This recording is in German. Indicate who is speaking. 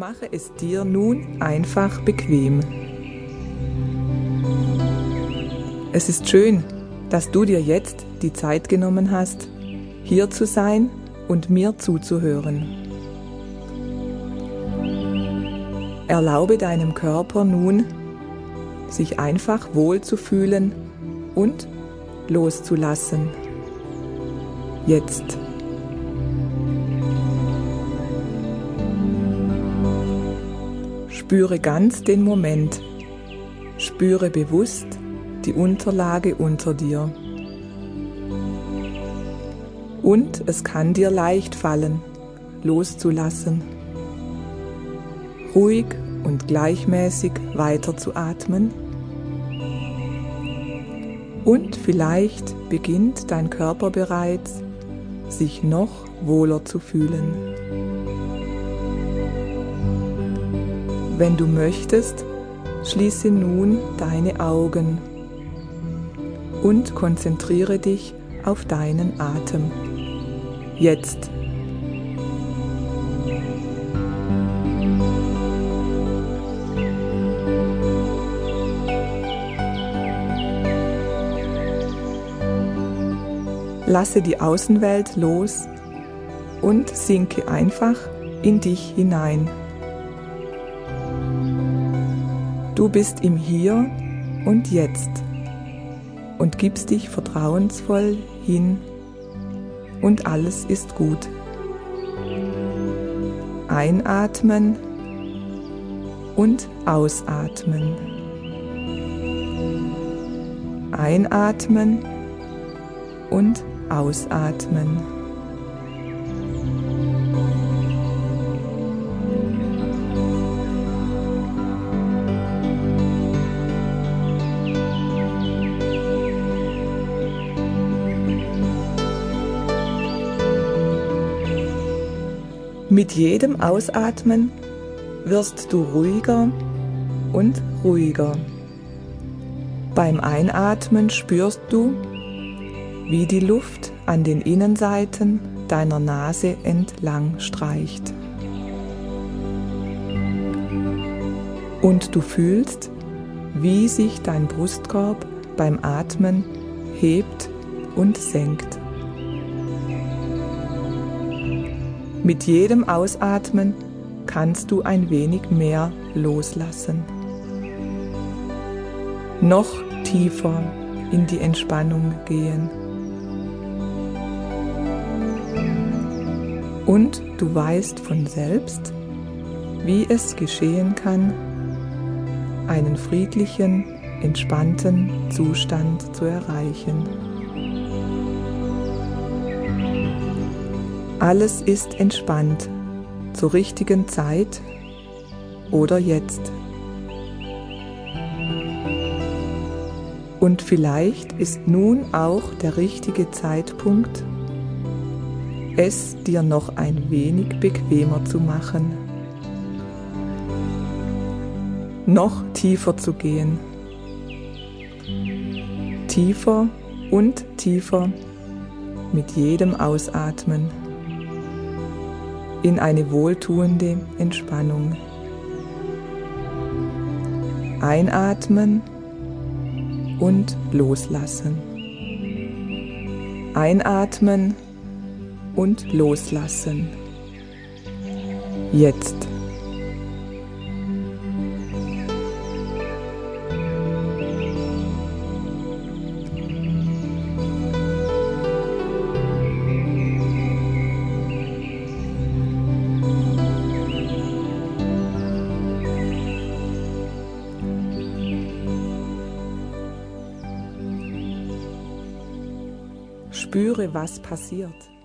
Speaker 1: Mache es dir nun einfach bequem. Es ist schön, dass du dir jetzt die Zeit genommen hast, hier zu sein und mir zuzuhören. Erlaube deinem Körper nun, sich einfach wohl zu fühlen und loszulassen. Jetzt. Spüre ganz den Moment. Spüre bewusst die Unterlage unter dir. Und es kann dir leicht fallen, loszulassen. Ruhig und gleichmäßig weiterzuatmen. Und vielleicht beginnt dein Körper bereits, sich noch wohler zu fühlen. Wenn du möchtest, schließe nun deine Augen und konzentriere dich auf deinen Atem. Jetzt. Lasse die Außenwelt los und sinke einfach in dich hinein. Du bist im Hier und Jetzt und gibst dich vertrauensvoll hin und alles ist gut. Einatmen und ausatmen. Einatmen und ausatmen. Mit jedem Ausatmen wirst du ruhiger und ruhiger. Beim Einatmen spürst du, wie die Luft an den Innenseiten deiner Nase entlang streicht. Und du fühlst, wie sich dein Brustkorb beim Atmen hebt und senkt. Mit jedem Ausatmen kannst du ein wenig mehr loslassen. Noch tiefer in die Entspannung gehen. Und du weißt von selbst, wie es geschehen kann, einen friedlichen, entspannten Zustand zu erreichen. Alles ist entspannt. Zur richtigen Zeit oder jetzt. Und vielleicht ist nun auch der richtige Zeitpunkt, es dir noch ein wenig bequemer zu machen, noch tiefer zu gehen, tiefer und tiefer mit jedem Ausatmen in eine wohltuende Entspannung. Einatmen und loslassen. Einatmen und loslassen. Jetzt. Spüre, was passiert.